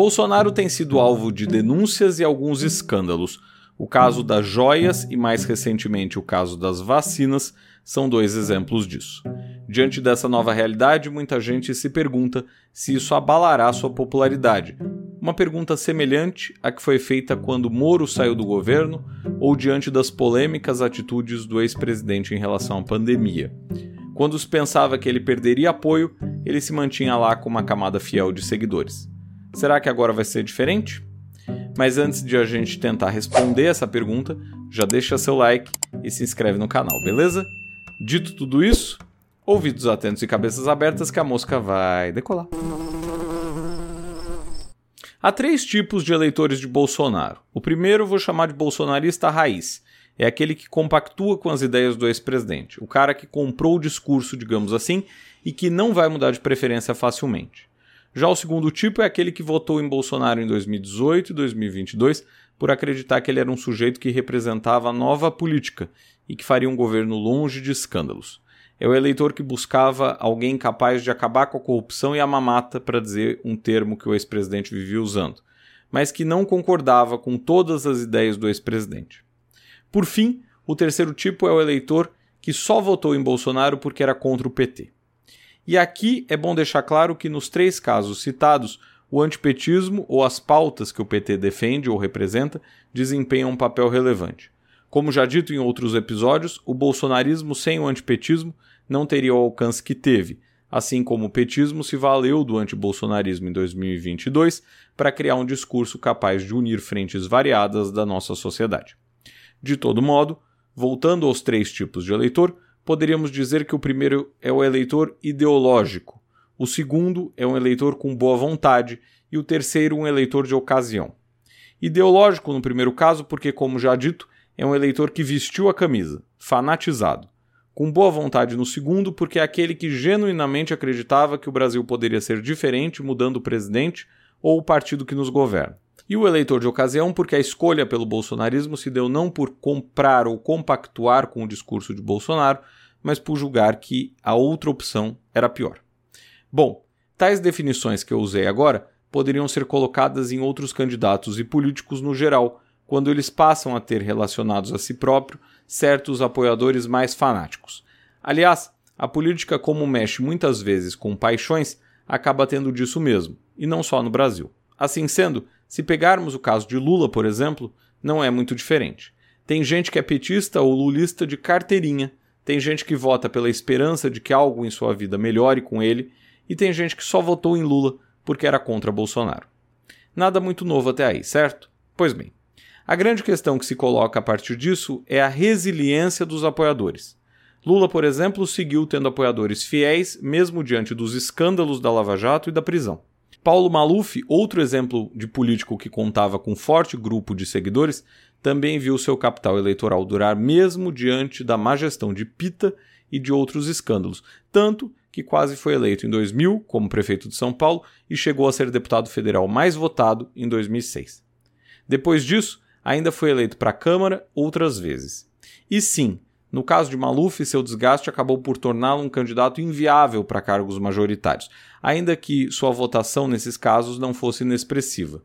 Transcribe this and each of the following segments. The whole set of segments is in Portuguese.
Bolsonaro tem sido alvo de denúncias e alguns escândalos. O caso das joias e, mais recentemente, o caso das vacinas são dois exemplos disso. Diante dessa nova realidade, muita gente se pergunta se isso abalará sua popularidade. Uma pergunta semelhante à que foi feita quando Moro saiu do governo ou diante das polêmicas atitudes do ex-presidente em relação à pandemia. Quando se pensava que ele perderia apoio, ele se mantinha lá com uma camada fiel de seguidores. Será que agora vai ser diferente? Mas antes de a gente tentar responder essa pergunta, já deixa seu like e se inscreve no canal, beleza? Dito tudo isso, ouvidos atentos e cabeças abertas que a mosca vai decolar. Há três tipos de eleitores de Bolsonaro. O primeiro vou chamar de bolsonarista raiz. É aquele que compactua com as ideias do ex-presidente, o cara que comprou o discurso, digamos assim, e que não vai mudar de preferência facilmente. Já o segundo tipo é aquele que votou em Bolsonaro em 2018 e 2022 por acreditar que ele era um sujeito que representava a nova política e que faria um governo longe de escândalos. É o eleitor que buscava alguém capaz de acabar com a corrupção e a mamata, para dizer um termo que o ex-presidente vivia usando, mas que não concordava com todas as ideias do ex-presidente. Por fim, o terceiro tipo é o eleitor que só votou em Bolsonaro porque era contra o PT. E aqui é bom deixar claro que nos três casos citados, o antipetismo ou as pautas que o PT defende ou representa desempenham um papel relevante. Como já dito em outros episódios, o bolsonarismo sem o antipetismo não teria o alcance que teve, assim como o petismo se valeu do antibolsonarismo em 2022 para criar um discurso capaz de unir frentes variadas da nossa sociedade. De todo modo, voltando aos três tipos de eleitor, poderíamos dizer que o primeiro é o eleitor ideológico, o segundo é um eleitor com boa vontade e o terceiro um eleitor de ocasião. Ideológico no primeiro caso, porque, como já dito, é um eleitor que vestiu a camisa, fanatizado. Com boa vontade no segundo, porque é aquele que genuinamente acreditava que o Brasil poderia ser diferente mudando o presidente ou o partido que nos governa. E o eleitor de ocasião, porque a escolha pelo bolsonarismo se deu não por comprar ou compactuar com o discurso de Bolsonaro, mas por julgar que a outra opção era pior. Bom, tais definições que eu usei agora poderiam ser colocadas em outros candidatos e políticos no geral, quando eles passam a ter relacionados a si próprio certos apoiadores mais fanáticos. Aliás, a política, como mexe muitas vezes com paixões, acaba tendo disso mesmo, e não só no Brasil. Assim sendo, se pegarmos o caso de Lula, por exemplo, não é muito diferente. Tem gente que é petista ou lulista de carteirinha, tem gente que vota pela esperança de que algo em sua vida melhore com ele, e tem gente que só votou em Lula porque era contra Bolsonaro. Nada muito novo até aí, certo? Pois bem, a grande questão que se coloca a partir disso é a resiliência dos apoiadores. Lula, por exemplo, seguiu tendo apoiadores fiéis, mesmo diante dos escândalos da Lava Jato e da prisão. Paulo Maluf, outro exemplo de político que contava com forte grupo de seguidores, também viu seu capital eleitoral durar mesmo diante da má gestão de Pita e de outros escândalos, tanto que quase foi eleito em 2000 como prefeito de São Paulo e chegou a ser deputado federal mais votado em 2006. Depois disso, ainda foi eleito para a Câmara outras vezes. E sim, no caso de Maluf, seu desgaste acabou por torná-lo um candidato inviável para cargos majoritários, ainda que sua votação nesses casos não fosse inexpressiva.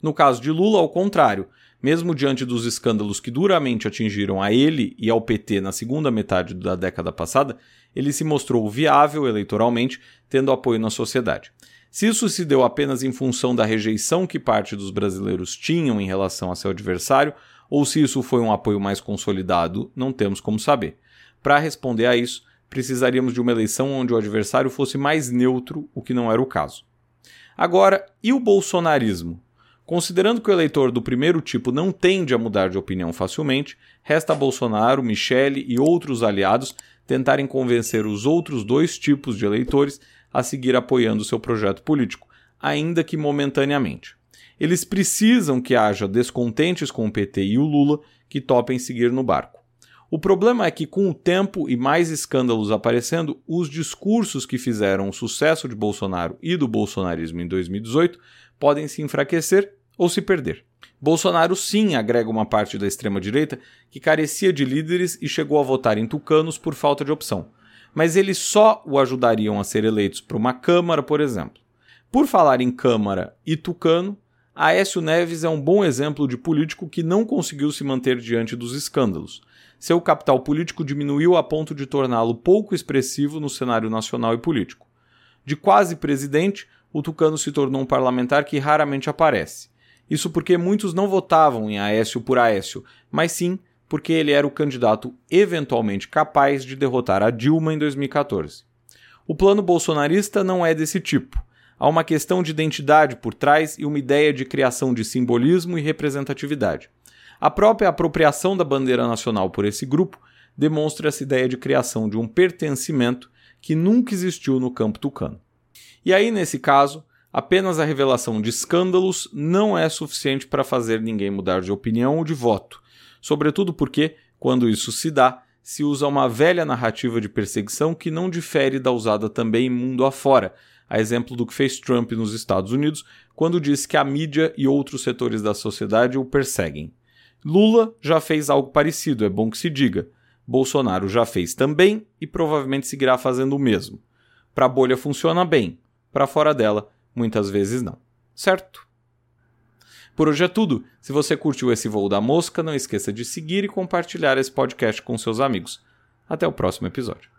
No caso de Lula, ao contrário, mesmo diante dos escândalos que duramente atingiram a ele e ao PT na segunda metade da década passada, ele se mostrou viável eleitoralmente, tendo apoio na sociedade. Se isso se deu apenas em função da rejeição que parte dos brasileiros tinham em relação a seu adversário, ou se isso foi um apoio mais consolidado, não temos como saber. Para responder a isso, precisaríamos de uma eleição onde o adversário fosse mais neutro, o que não era o caso. Agora, e o bolsonarismo? Considerando que o eleitor do primeiro tipo não tende a mudar de opinião facilmente, resta Bolsonaro, Michele e outros aliados tentarem convencer os outros dois tipos de eleitores a seguir apoiando seu projeto político, ainda que momentaneamente. Eles precisam que haja descontentes com o PT e o Lula que topem seguir no barco. O problema é que, com o tempo e mais escândalos aparecendo, os discursos que fizeram o sucesso de Bolsonaro e do bolsonarismo em 2018 podem se enfraquecer ou se perder. Bolsonaro sim agrega uma parte da extrema-direita que carecia de líderes e chegou a votar em tucanos por falta de opção, mas eles só o ajudariam a ser eleitos para uma Câmara, por exemplo. Por falar em Câmara e Tucano, Aécio Neves é um bom exemplo de político que não conseguiu se manter diante dos escândalos. Seu capital político diminuiu a ponto de torná-lo pouco expressivo no cenário nacional e político. De quase presidente, o Tucano se tornou um parlamentar que raramente aparece. Isso porque muitos não votavam em Aécio por Aécio, mas sim porque ele era o candidato eventualmente capaz de derrotar a Dilma em 2014. O plano bolsonarista não é desse tipo. Há uma questão de identidade por trás e uma ideia de criação de simbolismo e representatividade. A própria apropriação da bandeira nacional por esse grupo demonstra essa ideia de criação de um pertencimento que nunca existiu no campo tucano. E aí, nesse caso, apenas a revelação de escândalos não é suficiente para fazer ninguém mudar de opinião ou de voto, sobretudo porque, quando isso se dá, se usa uma velha narrativa de perseguição que não difere da usada também mundo afora, a exemplo do que fez Trump nos Estados Unidos, quando disse que a mídia e outros setores da sociedade o perseguem. Lula já fez algo parecido, é bom que se diga. Bolsonaro já fez também e provavelmente seguirá fazendo o mesmo. Para a bolha funciona bem, para fora dela, muitas vezes não. Certo? Por hoje é tudo. Se você curtiu esse voo da mosca, não esqueça de seguir e compartilhar esse podcast com seus amigos. Até o próximo episódio.